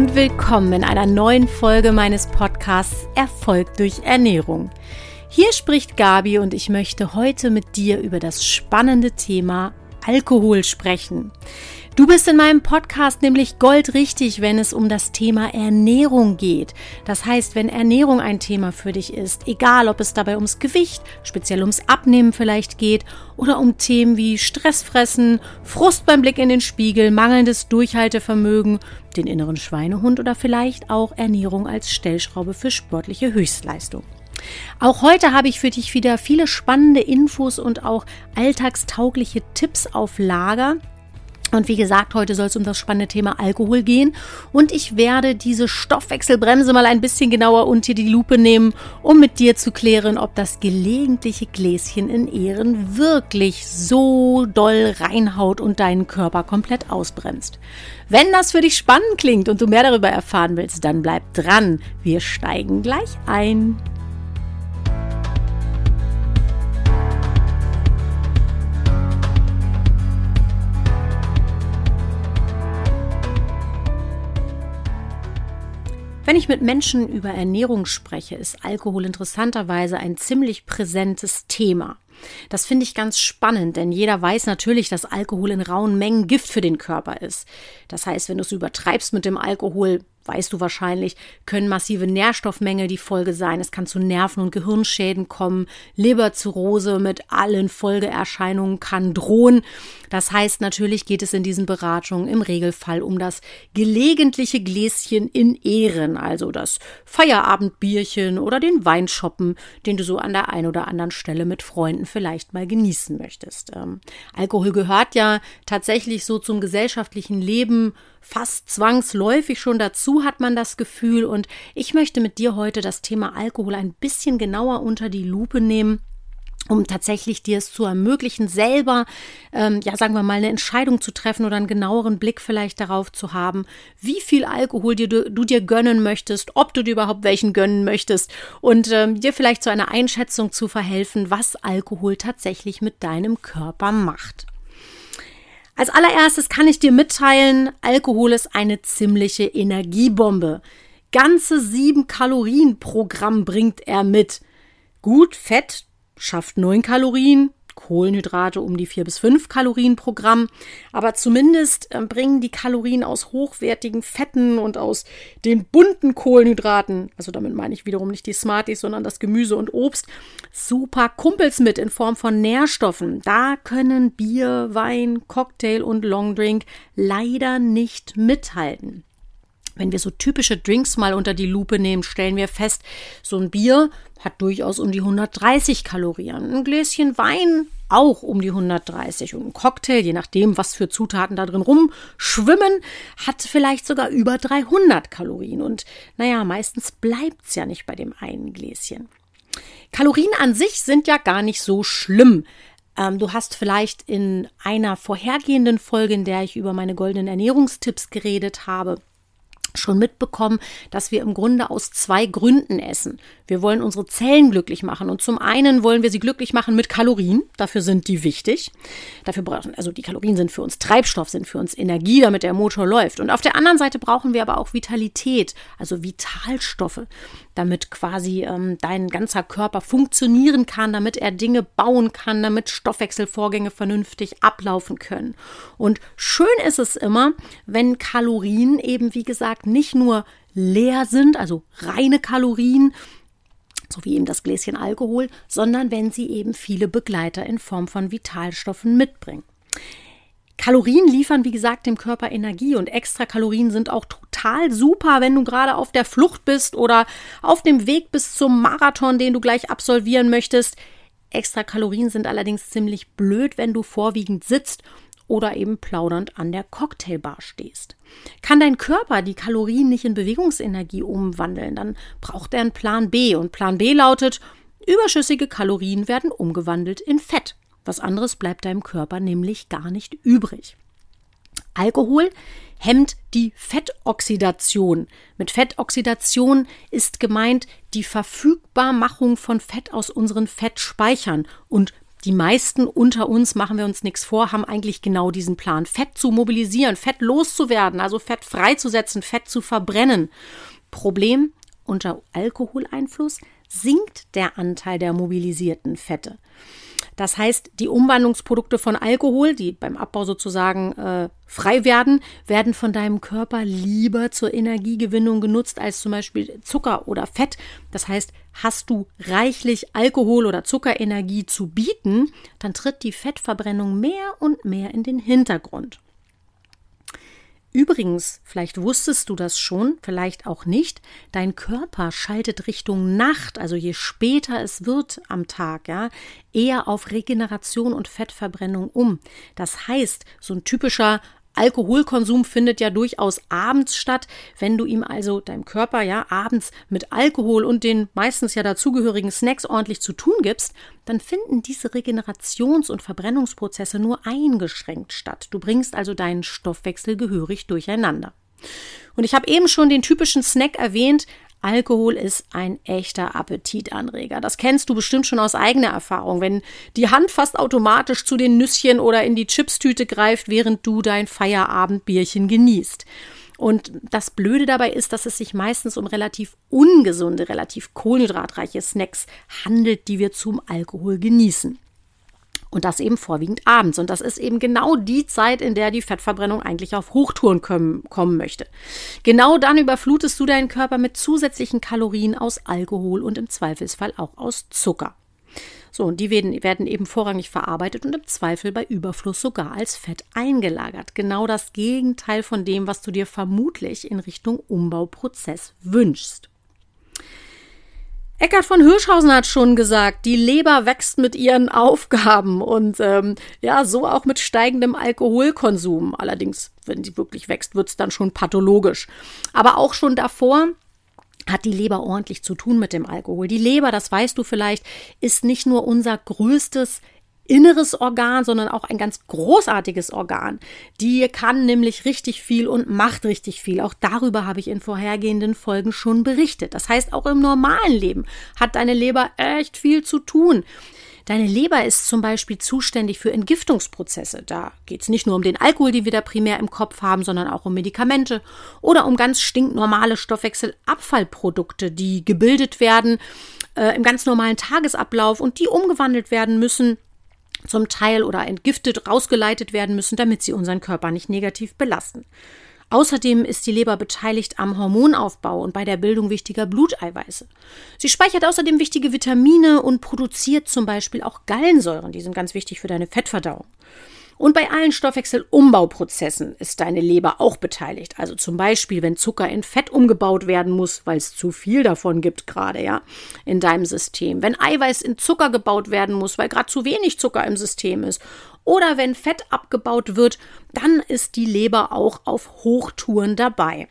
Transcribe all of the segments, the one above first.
und willkommen in einer neuen Folge meines Podcasts Erfolg durch Ernährung. Hier spricht Gabi und ich möchte heute mit dir über das spannende Thema Alkohol sprechen. Du bist in meinem Podcast nämlich goldrichtig, wenn es um das Thema Ernährung geht. Das heißt, wenn Ernährung ein Thema für dich ist, egal ob es dabei ums Gewicht, speziell ums Abnehmen vielleicht geht oder um Themen wie Stressfressen, Frust beim Blick in den Spiegel, mangelndes Durchhaltevermögen, den inneren Schweinehund oder vielleicht auch Ernährung als Stellschraube für sportliche Höchstleistung. Auch heute habe ich für dich wieder viele spannende Infos und auch alltagstaugliche Tipps auf Lager, und wie gesagt, heute soll es um das spannende Thema Alkohol gehen. Und ich werde diese Stoffwechselbremse mal ein bisschen genauer unter die Lupe nehmen, um mit dir zu klären, ob das gelegentliche Gläschen in Ehren wirklich so doll reinhaut und deinen Körper komplett ausbremst. Wenn das für dich spannend klingt und du mehr darüber erfahren willst, dann bleib dran. Wir steigen gleich ein. Wenn ich mit Menschen über Ernährung spreche, ist Alkohol interessanterweise ein ziemlich präsentes Thema. Das finde ich ganz spannend, denn jeder weiß natürlich, dass Alkohol in rauen Mengen Gift für den Körper ist. Das heißt, wenn du es übertreibst mit dem Alkohol, weißt du wahrscheinlich, können massive Nährstoffmängel die Folge sein. Es kann zu Nerven- und Gehirnschäden kommen. Leberzirrhose mit allen Folgeerscheinungen kann drohen. Das heißt, natürlich geht es in diesen Beratungen im Regelfall um das gelegentliche Gläschen in Ehren, also das Feierabendbierchen oder den Weinschoppen, den du so an der einen oder anderen Stelle mit Freunden vielleicht mal genießen möchtest. Ähm, Alkohol gehört ja tatsächlich so zum gesellschaftlichen Leben fast zwangsläufig schon dazu, hat man das Gefühl. Und ich möchte mit dir heute das Thema Alkohol ein bisschen genauer unter die Lupe nehmen um tatsächlich dir es zu ermöglichen, selber, ähm, ja, sagen wir mal, eine Entscheidung zu treffen oder einen genaueren Blick vielleicht darauf zu haben, wie viel Alkohol dir, du, du dir gönnen möchtest, ob du dir überhaupt welchen gönnen möchtest und ähm, dir vielleicht zu einer Einschätzung zu verhelfen, was Alkohol tatsächlich mit deinem Körper macht. Als allererstes kann ich dir mitteilen, Alkohol ist eine ziemliche Energiebombe. Ganze sieben Kalorien pro Gramm bringt er mit. Gut, Fett schafft neun Kalorien, Kohlenhydrate um die vier bis fünf Kalorien pro Gramm. Aber zumindest äh, bringen die Kalorien aus hochwertigen Fetten und aus den bunten Kohlenhydraten, also damit meine ich wiederum nicht die Smarties, sondern das Gemüse und Obst, super Kumpels mit in Form von Nährstoffen. Da können Bier, Wein, Cocktail und Longdrink leider nicht mithalten. Wenn wir so typische Drinks mal unter die Lupe nehmen, stellen wir fest, so ein Bier hat durchaus um die 130 Kalorien. Ein Gläschen Wein auch um die 130 und ein Cocktail, je nachdem, was für Zutaten da drin rumschwimmen, hat vielleicht sogar über 300 Kalorien. Und naja, meistens bleibt's ja nicht bei dem einen Gläschen. Kalorien an sich sind ja gar nicht so schlimm. Ähm, du hast vielleicht in einer vorhergehenden Folge, in der ich über meine goldenen Ernährungstipps geredet habe, schon mitbekommen, dass wir im Grunde aus zwei Gründen essen. Wir wollen unsere Zellen glücklich machen und zum einen wollen wir sie glücklich machen mit Kalorien, dafür sind die wichtig. Dafür brauchen also die Kalorien sind für uns Treibstoff, sind für uns Energie, damit der Motor läuft. Und auf der anderen Seite brauchen wir aber auch Vitalität, also Vitalstoffe damit quasi ähm, dein ganzer Körper funktionieren kann, damit er Dinge bauen kann, damit Stoffwechselvorgänge vernünftig ablaufen können. Und schön ist es immer, wenn Kalorien eben, wie gesagt, nicht nur leer sind, also reine Kalorien, so wie eben das Gläschen Alkohol, sondern wenn sie eben viele Begleiter in Form von Vitalstoffen mitbringen. Kalorien liefern, wie gesagt, dem Körper Energie und extra Kalorien sind auch total super, wenn du gerade auf der Flucht bist oder auf dem Weg bis zum Marathon, den du gleich absolvieren möchtest. Extra Kalorien sind allerdings ziemlich blöd, wenn du vorwiegend sitzt oder eben plaudernd an der Cocktailbar stehst. Kann dein Körper die Kalorien nicht in Bewegungsenergie umwandeln, dann braucht er einen Plan B und Plan B lautet, überschüssige Kalorien werden umgewandelt in Fett. Was anderes bleibt deinem Körper nämlich gar nicht übrig. Alkohol hemmt die Fettoxidation. Mit Fettoxidation ist gemeint die Verfügbarmachung von Fett aus unseren Fettspeichern und die meisten unter uns, machen wir uns nichts vor, haben eigentlich genau diesen Plan. Fett zu mobilisieren, Fett loszuwerden, also Fett freizusetzen, Fett zu verbrennen. Problem, unter Alkoholeinfluss sinkt der Anteil der mobilisierten Fette. Das heißt, die Umwandlungsprodukte von Alkohol, die beim Abbau sozusagen äh, frei werden, werden von deinem Körper lieber zur Energiegewinnung genutzt als zum Beispiel Zucker oder Fett. Das heißt, hast du reichlich Alkohol oder Zuckerenergie zu bieten, dann tritt die Fettverbrennung mehr und mehr in den Hintergrund. Übrigens, vielleicht wusstest du das schon, vielleicht auch nicht, dein Körper schaltet Richtung Nacht, also je später es wird am Tag, ja, eher auf Regeneration und Fettverbrennung um. Das heißt, so ein typischer Alkoholkonsum findet ja durchaus abends statt. Wenn du ihm also deinem Körper ja abends mit Alkohol und den meistens ja dazugehörigen Snacks ordentlich zu tun gibst, dann finden diese Regenerations- und Verbrennungsprozesse nur eingeschränkt statt. Du bringst also deinen Stoffwechsel gehörig durcheinander. Und ich habe eben schon den typischen Snack erwähnt, Alkohol ist ein echter Appetitanreger. Das kennst du bestimmt schon aus eigener Erfahrung, wenn die Hand fast automatisch zu den Nüsschen oder in die Chipstüte greift, während du dein Feierabendbierchen genießt. Und das Blöde dabei ist, dass es sich meistens um relativ ungesunde, relativ kohlenhydratreiche Snacks handelt, die wir zum Alkohol genießen. Und das eben vorwiegend abends. Und das ist eben genau die Zeit, in der die Fettverbrennung eigentlich auf Hochtouren kommen, kommen möchte. Genau dann überflutest du deinen Körper mit zusätzlichen Kalorien aus Alkohol und im Zweifelsfall auch aus Zucker. So, und die werden, werden eben vorrangig verarbeitet und im Zweifel bei Überfluss sogar als Fett eingelagert. Genau das Gegenteil von dem, was du dir vermutlich in Richtung Umbauprozess wünschst. Eckhard von Hirschhausen hat schon gesagt, die Leber wächst mit ihren Aufgaben und ähm, ja, so auch mit steigendem Alkoholkonsum. Allerdings, wenn sie wirklich wächst, wird es dann schon pathologisch. Aber auch schon davor hat die Leber ordentlich zu tun mit dem Alkohol. Die Leber, das weißt du vielleicht, ist nicht nur unser größtes inneres Organ, sondern auch ein ganz großartiges Organ. Die kann nämlich richtig viel und macht richtig viel. Auch darüber habe ich in vorhergehenden Folgen schon berichtet. Das heißt, auch im normalen Leben hat deine Leber echt viel zu tun. Deine Leber ist zum Beispiel zuständig für Entgiftungsprozesse. Da geht es nicht nur um den Alkohol, den wir da primär im Kopf haben, sondern auch um Medikamente oder um ganz stinknormale Stoffwechselabfallprodukte, die gebildet werden äh, im ganz normalen Tagesablauf und die umgewandelt werden müssen zum Teil oder entgiftet rausgeleitet werden müssen, damit sie unseren Körper nicht negativ belasten. Außerdem ist die Leber beteiligt am Hormonaufbau und bei der Bildung wichtiger Bluteiweiße. Sie speichert außerdem wichtige Vitamine und produziert zum Beispiel auch Gallensäuren, die sind ganz wichtig für deine Fettverdauung. Und bei allen Stoffwechselumbauprozessen ist deine Leber auch beteiligt. Also zum Beispiel, wenn Zucker in Fett umgebaut werden muss, weil es zu viel davon gibt gerade, ja, in deinem System. Wenn Eiweiß in Zucker gebaut werden muss, weil gerade zu wenig Zucker im System ist. Oder wenn Fett abgebaut wird, dann ist die Leber auch auf Hochtouren dabei.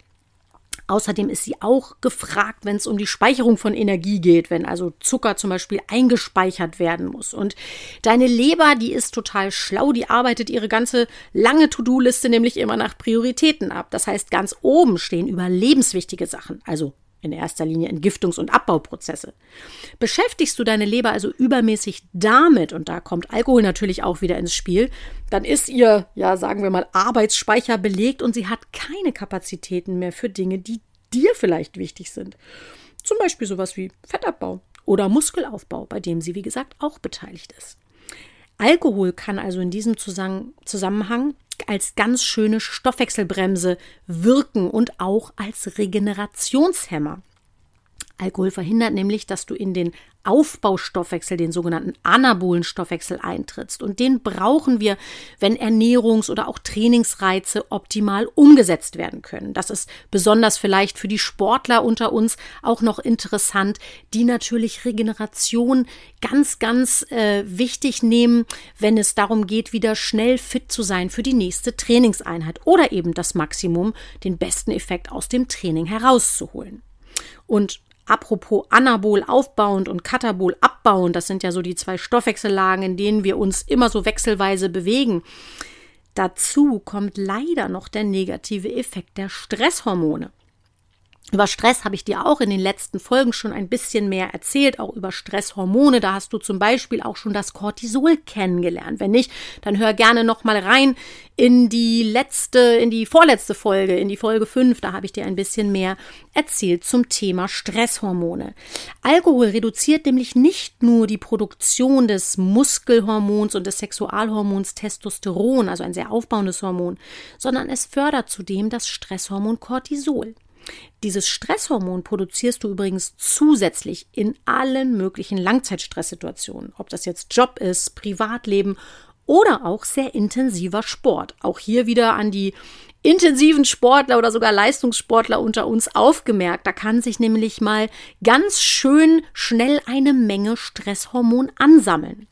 Außerdem ist sie auch gefragt, wenn es um die Speicherung von Energie geht, wenn also Zucker zum Beispiel eingespeichert werden muss. Und deine Leber, die ist total schlau, die arbeitet ihre ganze lange To-Do-Liste nämlich immer nach Prioritäten ab. Das heißt, ganz oben stehen überlebenswichtige Sachen, also in erster Linie Entgiftungs- und Abbauprozesse. Beschäftigst du deine Leber also übermäßig damit, und da kommt Alkohol natürlich auch wieder ins Spiel, dann ist ihr, ja, sagen wir mal, Arbeitsspeicher belegt und sie hat keine Kapazitäten mehr für Dinge, die dir vielleicht wichtig sind. Zum Beispiel sowas wie Fettabbau oder Muskelaufbau, bei dem sie, wie gesagt, auch beteiligt ist. Alkohol kann also in diesem Zusammenhang als ganz schöne Stoffwechselbremse wirken und auch als Regenerationshemmer. Alkohol verhindert nämlich, dass du in den Aufbaustoffwechsel, den sogenannten anabolen Stoffwechsel eintrittst. Und den brauchen wir, wenn Ernährungs- oder auch Trainingsreize optimal umgesetzt werden können. Das ist besonders vielleicht für die Sportler unter uns auch noch interessant, die natürlich Regeneration ganz, ganz äh, wichtig nehmen, wenn es darum geht, wieder schnell fit zu sein für die nächste Trainingseinheit oder eben das Maximum, den besten Effekt aus dem Training herauszuholen. Und Apropos Anabol aufbauend und Katabol abbauend, das sind ja so die zwei Stoffwechsellagen, in denen wir uns immer so wechselweise bewegen. Dazu kommt leider noch der negative Effekt der Stresshormone. Über Stress habe ich dir auch in den letzten Folgen schon ein bisschen mehr erzählt, auch über Stresshormone. Da hast du zum Beispiel auch schon das Cortisol kennengelernt. Wenn nicht, dann hör gerne noch mal rein in die letzte, in die vorletzte Folge, in die Folge 5. Da habe ich dir ein bisschen mehr erzählt zum Thema Stresshormone. Alkohol reduziert nämlich nicht nur die Produktion des Muskelhormons und des Sexualhormons Testosteron, also ein sehr aufbauendes Hormon, sondern es fördert zudem das Stresshormon Cortisol. Dieses Stresshormon produzierst du übrigens zusätzlich in allen möglichen Langzeitstresssituationen, ob das jetzt Job ist, Privatleben oder auch sehr intensiver Sport. Auch hier wieder an die intensiven Sportler oder sogar Leistungssportler unter uns aufgemerkt. Da kann sich nämlich mal ganz schön schnell eine Menge Stresshormon ansammeln.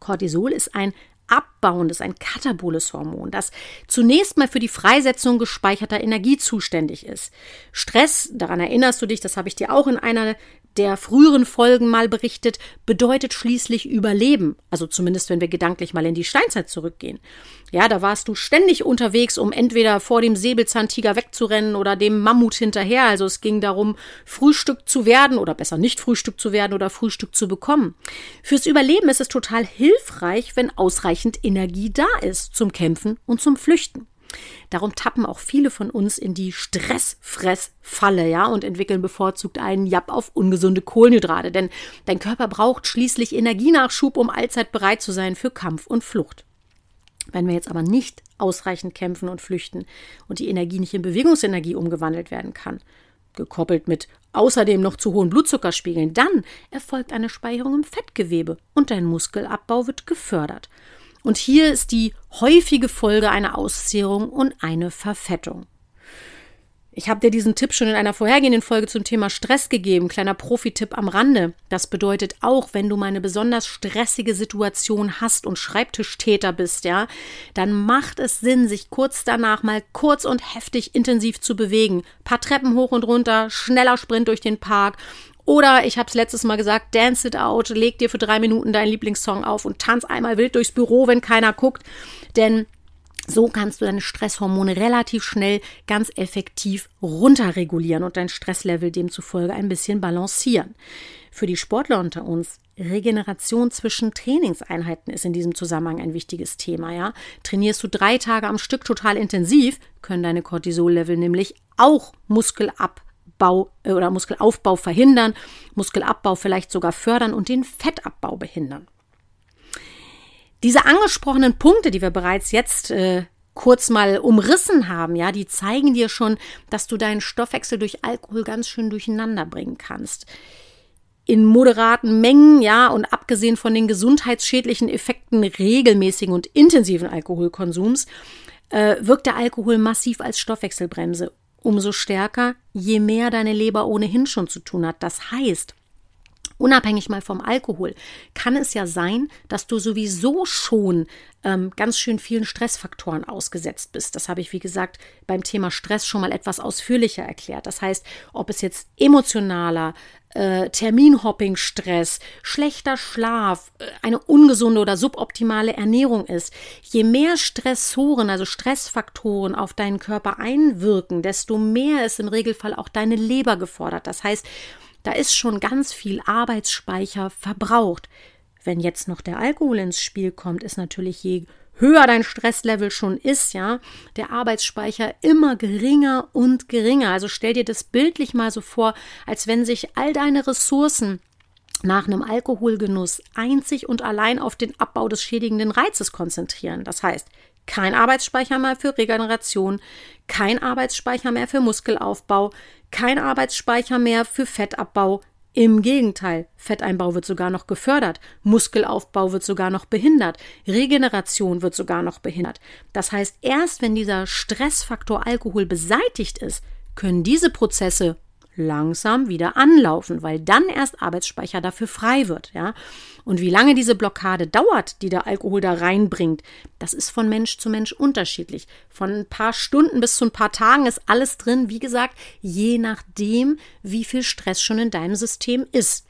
Cortisol ist ein abbauendes, ein kataboles Hormon, das zunächst mal für die Freisetzung gespeicherter Energie zuständig ist. Stress, daran erinnerst du dich, das habe ich dir auch in einer der früheren Folgen mal berichtet, bedeutet schließlich Überleben. Also zumindest, wenn wir gedanklich mal in die Steinzeit zurückgehen. Ja, da warst du ständig unterwegs, um entweder vor dem Säbelzahntiger wegzurennen oder dem Mammut hinterher. Also es ging darum, Frühstück zu werden oder besser nicht Frühstück zu werden oder Frühstück zu bekommen. Fürs Überleben ist es total hilfreich, wenn ausreichend Energie da ist zum Kämpfen und zum Flüchten. Darum tappen auch viele von uns in die Stressfressfalle, ja, und entwickeln bevorzugt einen Japp auf ungesunde Kohlenhydrate, denn dein Körper braucht schließlich Energienachschub, um allzeit bereit zu sein für Kampf und Flucht. Wenn wir jetzt aber nicht ausreichend kämpfen und flüchten und die Energie nicht in Bewegungsenergie umgewandelt werden kann, gekoppelt mit außerdem noch zu hohen Blutzuckerspiegeln, dann erfolgt eine Speicherung im Fettgewebe und dein Muskelabbau wird gefördert. Und hier ist die häufige Folge eine Auszehrung und eine Verfettung. Ich habe dir diesen Tipp schon in einer vorhergehenden Folge zum Thema Stress gegeben. Kleiner Profi-Tipp am Rande. Das bedeutet auch, wenn du mal eine besonders stressige Situation hast und Schreibtischtäter bist, ja, dann macht es Sinn, sich kurz danach mal kurz und heftig intensiv zu bewegen. Paar Treppen hoch und runter, schneller Sprint durch den Park oder ich habe es letztes Mal gesagt, dance it out, leg dir für drei Minuten deinen Lieblingssong auf und tanz einmal wild durchs Büro, wenn keiner guckt. Denn so kannst du deine Stresshormone relativ schnell ganz effektiv runterregulieren und dein Stresslevel demzufolge ein bisschen balancieren. Für die Sportler unter uns Regeneration zwischen Trainingseinheiten ist in diesem Zusammenhang ein wichtiges Thema, ja. Trainierst du drei Tage am Stück total intensiv, können deine Cortisollevel nämlich auch Muskelab Muskelabbau äh, oder Muskelaufbau verhindern, Muskelabbau vielleicht sogar fördern und den Fettabbau behindern. Diese angesprochenen Punkte, die wir bereits jetzt äh, kurz mal umrissen haben, ja, die zeigen dir schon, dass du deinen Stoffwechsel durch Alkohol ganz schön durcheinander bringen kannst. In moderaten Mengen, ja, und abgesehen von den gesundheitsschädlichen Effekten regelmäßigen und intensiven Alkoholkonsums, äh, wirkt der Alkohol massiv als Stoffwechselbremse umso stärker, je mehr deine Leber ohnehin schon zu tun hat. Das heißt, unabhängig mal vom Alkohol, kann es ja sein, dass du sowieso schon ähm, ganz schön vielen Stressfaktoren ausgesetzt bist. Das habe ich, wie gesagt, beim Thema Stress schon mal etwas ausführlicher erklärt. Das heißt, ob es jetzt emotionaler, äh, Terminhopping-Stress, schlechter Schlaf, äh, eine ungesunde oder suboptimale Ernährung ist. Je mehr Stressoren, also Stressfaktoren auf deinen Körper einwirken, desto mehr ist im Regelfall auch deine Leber gefordert. Das heißt, da ist schon ganz viel Arbeitsspeicher verbraucht. Wenn jetzt noch der Alkohol ins Spiel kommt, ist natürlich je höher dein Stresslevel schon ist, ja, der Arbeitsspeicher immer geringer und geringer. Also stell dir das bildlich mal so vor, als wenn sich all deine Ressourcen nach einem Alkoholgenuss einzig und allein auf den Abbau des schädigenden Reizes konzentrieren. Das heißt, kein Arbeitsspeicher mehr für Regeneration, kein Arbeitsspeicher mehr für Muskelaufbau, kein Arbeitsspeicher mehr für Fettabbau, im Gegenteil, Fetteinbau wird sogar noch gefördert, Muskelaufbau wird sogar noch behindert, Regeneration wird sogar noch behindert. Das heißt, erst wenn dieser Stressfaktor Alkohol beseitigt ist, können diese Prozesse langsam wieder anlaufen, weil dann erst Arbeitsspeicher dafür frei wird, ja. Und wie lange diese Blockade dauert, die der Alkohol da reinbringt, das ist von Mensch zu Mensch unterschiedlich. Von ein paar Stunden bis zu ein paar Tagen ist alles drin, wie gesagt, je nachdem, wie viel Stress schon in deinem System ist.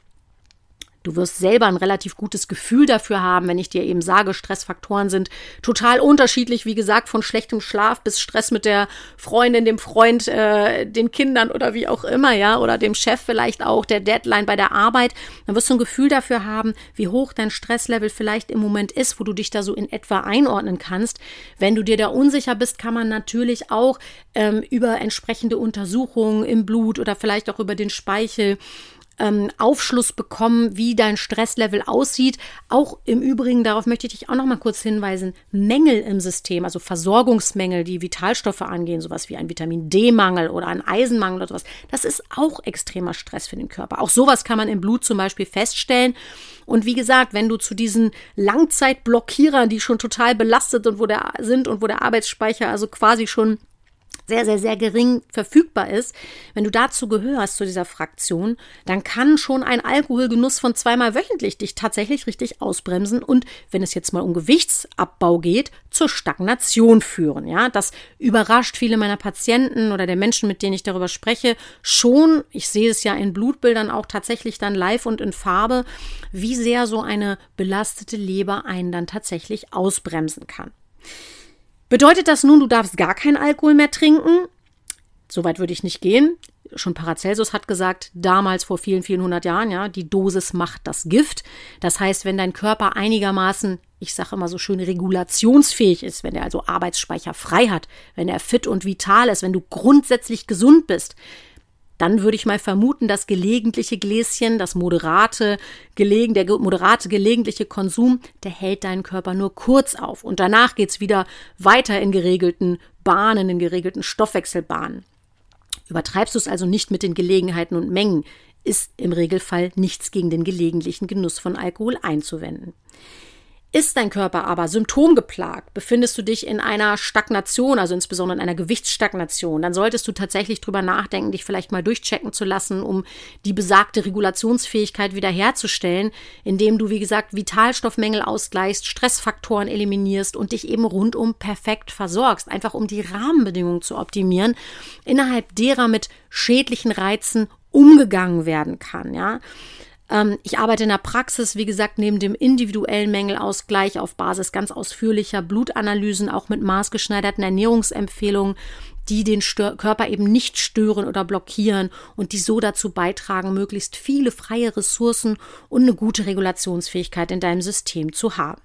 Du wirst selber ein relativ gutes Gefühl dafür haben, wenn ich dir eben sage, Stressfaktoren sind total unterschiedlich, wie gesagt, von schlechtem Schlaf bis Stress mit der Freundin, dem Freund, äh, den Kindern oder wie auch immer, ja, oder dem Chef vielleicht auch, der Deadline bei der Arbeit. Dann wirst du ein Gefühl dafür haben, wie hoch dein Stresslevel vielleicht im Moment ist, wo du dich da so in etwa einordnen kannst. Wenn du dir da unsicher bist, kann man natürlich auch ähm, über entsprechende Untersuchungen im Blut oder vielleicht auch über den Speichel ähm, Aufschluss bekommen, wie dein Stresslevel aussieht. Auch im Übrigen, darauf möchte ich dich auch noch mal kurz hinweisen, Mängel im System, also Versorgungsmängel, die Vitalstoffe angehen, sowas wie ein Vitamin D-Mangel oder ein Eisenmangel oder sowas, das ist auch extremer Stress für den Körper. Auch sowas kann man im Blut zum Beispiel feststellen. Und wie gesagt, wenn du zu diesen Langzeitblockierern, die schon total belastet und wo der sind und wo der Arbeitsspeicher also quasi schon sehr, sehr, sehr gering verfügbar ist, wenn du dazu gehörst, zu dieser Fraktion, dann kann schon ein Alkoholgenuss von zweimal wöchentlich dich tatsächlich richtig ausbremsen und, wenn es jetzt mal um Gewichtsabbau geht, zur Stagnation führen. Ja, das überrascht viele meiner Patienten oder der Menschen, mit denen ich darüber spreche, schon. Ich sehe es ja in Blutbildern auch tatsächlich dann live und in Farbe, wie sehr so eine belastete Leber einen dann tatsächlich ausbremsen kann. Bedeutet das nun, du darfst gar keinen Alkohol mehr trinken? Soweit würde ich nicht gehen. Schon Paracelsus hat gesagt, damals vor vielen, vielen hundert Jahren, ja, die Dosis macht das Gift. Das heißt, wenn dein Körper einigermaßen, ich sage immer so schön, regulationsfähig ist, wenn er also Arbeitsspeicher frei hat, wenn er fit und vital ist, wenn du grundsätzlich gesund bist, dann würde ich mal vermuten, das gelegentliche Gläschen, das moderate, gelegen, der moderate gelegentliche Konsum, der hält deinen Körper nur kurz auf. Und danach geht's wieder weiter in geregelten Bahnen, in geregelten Stoffwechselbahnen. Übertreibst du es also nicht mit den Gelegenheiten und Mengen, ist im Regelfall nichts gegen den gelegentlichen Genuss von Alkohol einzuwenden. Ist dein Körper aber symptomgeplagt, befindest du dich in einer Stagnation, also insbesondere in einer Gewichtsstagnation, dann solltest du tatsächlich drüber nachdenken, dich vielleicht mal durchchecken zu lassen, um die besagte Regulationsfähigkeit wiederherzustellen, indem du, wie gesagt, Vitalstoffmängel ausgleichst, Stressfaktoren eliminierst und dich eben rundum perfekt versorgst, einfach um die Rahmenbedingungen zu optimieren, innerhalb derer mit schädlichen Reizen umgegangen werden kann, ja. Ähm, ich arbeite in der Praxis, wie gesagt, neben dem individuellen Mängelausgleich auf Basis ganz ausführlicher Blutanalysen, auch mit maßgeschneiderten Ernährungsempfehlungen, die den Stör Körper eben nicht stören oder blockieren und die so dazu beitragen, möglichst viele freie Ressourcen und eine gute Regulationsfähigkeit in deinem System zu haben.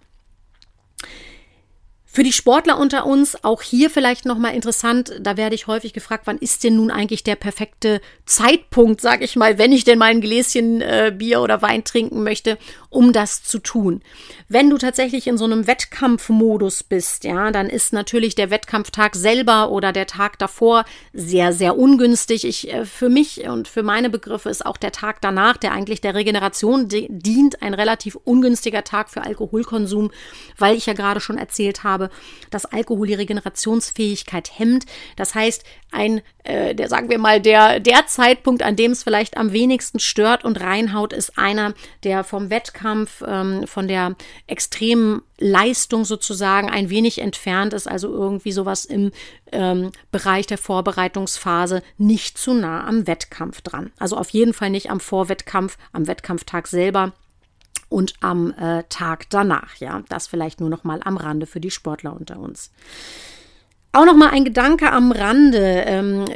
Für die Sportler unter uns auch hier vielleicht noch mal interessant, da werde ich häufig gefragt, wann ist denn nun eigentlich der perfekte Zeitpunkt, sag ich mal, wenn ich denn mal ein Gläschen äh, Bier oder Wein trinken möchte, um das zu tun. Wenn du tatsächlich in so einem Wettkampfmodus bist, ja, dann ist natürlich der Wettkampftag selber oder der Tag davor sehr sehr ungünstig. Ich äh, für mich und für meine Begriffe ist auch der Tag danach, der eigentlich der Regeneration dient, ein relativ ungünstiger Tag für Alkoholkonsum, weil ich ja gerade schon erzählt habe, dass Alkohol die Regenerationsfähigkeit hemmt. Das heißt, ein, äh, der sagen wir mal, der, der Zeitpunkt, an dem es vielleicht am wenigsten stört und reinhaut, ist einer, der vom Wettkampf, ähm, von der extremen Leistung sozusagen ein wenig entfernt ist, also irgendwie sowas im ähm, Bereich der Vorbereitungsphase nicht zu nah am Wettkampf dran. Also auf jeden Fall nicht am Vorwettkampf, am Wettkampftag selber und am äh, Tag danach. Ja, das vielleicht nur noch mal am Rande für die Sportler unter uns. Auch noch mal ein Gedanke am Rande. Ähm,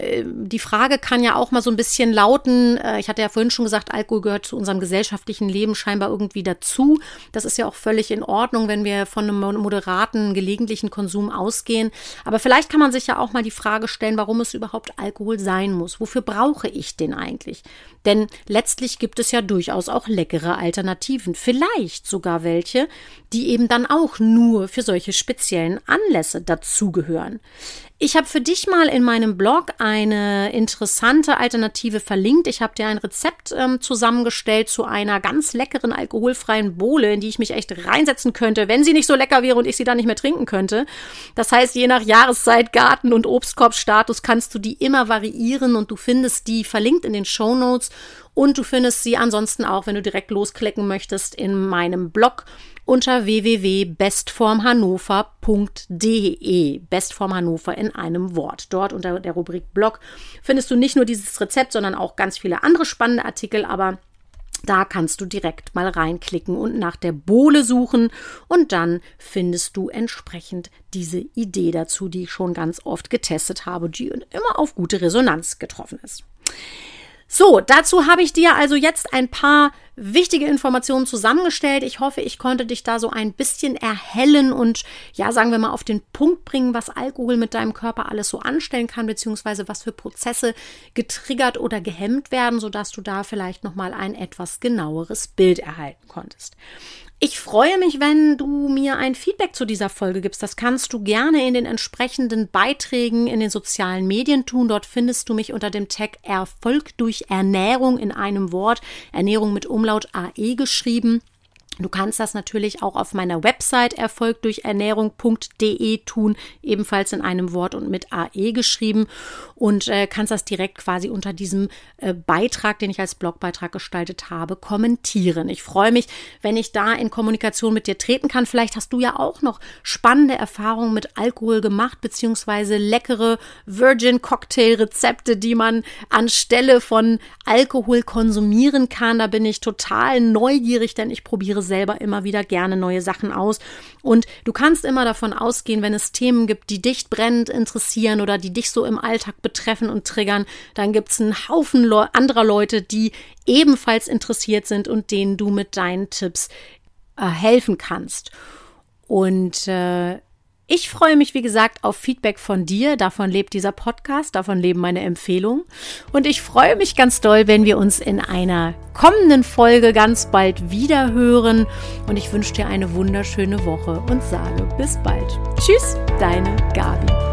die Frage kann ja auch mal so ein bisschen lauten. Äh, ich hatte ja vorhin schon gesagt, Alkohol gehört zu unserem gesellschaftlichen Leben scheinbar irgendwie dazu. Das ist ja auch völlig in Ordnung, wenn wir von einem moderaten, gelegentlichen Konsum ausgehen. Aber vielleicht kann man sich ja auch mal die Frage stellen, warum es überhaupt Alkohol sein muss. Wofür brauche ich den eigentlich? Denn letztlich gibt es ja durchaus auch leckere Alternativen. Vielleicht sogar welche, die eben dann auch nur für solche speziellen Anlässe dazugehören. Ich habe für dich mal in meinem Blog eine interessante Alternative verlinkt. Ich habe dir ein Rezept ähm, zusammengestellt zu einer ganz leckeren alkoholfreien Bohle, in die ich mich echt reinsetzen könnte, wenn sie nicht so lecker wäre und ich sie dann nicht mehr trinken könnte. Das heißt, je nach Jahreszeit, Garten und Obstkorbstatus kannst du die immer variieren und du findest die verlinkt in den Show Notes und du findest sie ansonsten auch, wenn du direkt losklicken möchtest, in meinem Blog unter www.bestformhannover.de. Bestform Hannover in einem Wort. Dort unter der Rubrik Blog findest du nicht nur dieses Rezept, sondern auch ganz viele andere spannende Artikel, aber Da kannst du direkt mal reinklicken und nach der Bohle suchen und dann findest du entsprechend diese Idee dazu, die ich schon ganz oft getestet habe, die immer auf gute Resonanz getroffen ist. So, dazu habe ich dir also jetzt ein paar wichtige Informationen zusammengestellt. Ich hoffe, ich konnte dich da so ein bisschen erhellen und ja, sagen wir mal auf den Punkt bringen, was Alkohol mit deinem Körper alles so anstellen kann, beziehungsweise was für Prozesse getriggert oder gehemmt werden, sodass du da vielleicht nochmal ein etwas genaueres Bild erhalten konntest. Ich freue mich, wenn du mir ein Feedback zu dieser Folge gibst. Das kannst du gerne in den entsprechenden Beiträgen in den sozialen Medien tun. Dort findest du mich unter dem Tag Erfolg durch Ernährung in einem Wort. Ernährung mit Umlaut AE geschrieben. Du kannst das natürlich auch auf meiner Website erfolgdurchernährung.de tun, ebenfalls in einem Wort und mit AE geschrieben und äh, kannst das direkt quasi unter diesem äh, Beitrag, den ich als Blogbeitrag gestaltet habe, kommentieren. Ich freue mich, wenn ich da in Kommunikation mit dir treten kann. Vielleicht hast du ja auch noch spannende Erfahrungen mit Alkohol gemacht, beziehungsweise leckere Virgin Cocktail Rezepte, die man anstelle von Alkohol konsumieren kann. Da bin ich total neugierig, denn ich probiere selber immer wieder gerne neue Sachen aus. Und du kannst immer davon ausgehen, wenn es Themen gibt, die dich brennend interessieren oder die dich so im Alltag betreffen und triggern, dann gibt es einen Haufen Le anderer Leute, die ebenfalls interessiert sind und denen du mit deinen Tipps äh, helfen kannst. Und äh, ich freue mich, wie gesagt, auf Feedback von dir. Davon lebt dieser Podcast, davon leben meine Empfehlungen. Und ich freue mich ganz doll, wenn wir uns in einer kommenden Folge ganz bald wieder hören. Und ich wünsche dir eine wunderschöne Woche und sage bis bald. Tschüss, deine Gabi.